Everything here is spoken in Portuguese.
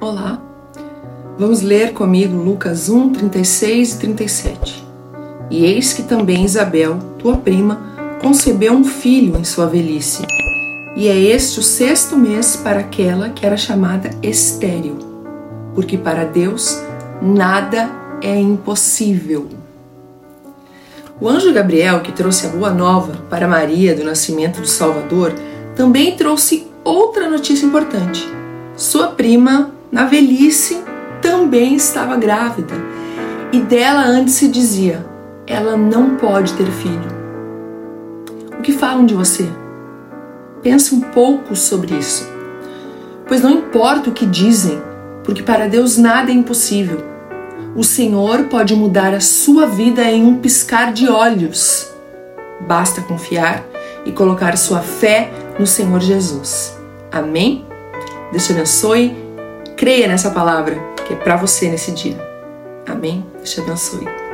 Olá, vamos ler comigo Lucas 1, 36 e 37. E eis que também Isabel, tua prima, concebeu um filho em sua velhice. E é este o sexto mês para aquela que era chamada estéril, porque para Deus nada é impossível. O anjo Gabriel, que trouxe a boa nova para Maria do nascimento do Salvador, também trouxe outra notícia importante. Sua prima na velhice também estava grávida e dela antes se dizia: ela não pode ter filho. O que falam de você? Pense um pouco sobre isso. Pois não importa o que dizem, porque para Deus nada é impossível. O Senhor pode mudar a sua vida em um piscar de olhos. Basta confiar e colocar sua fé no Senhor Jesus. Amém? Deus te abençoe Creia nessa palavra que é para você nesse dia. Amém? Deus te abençoe.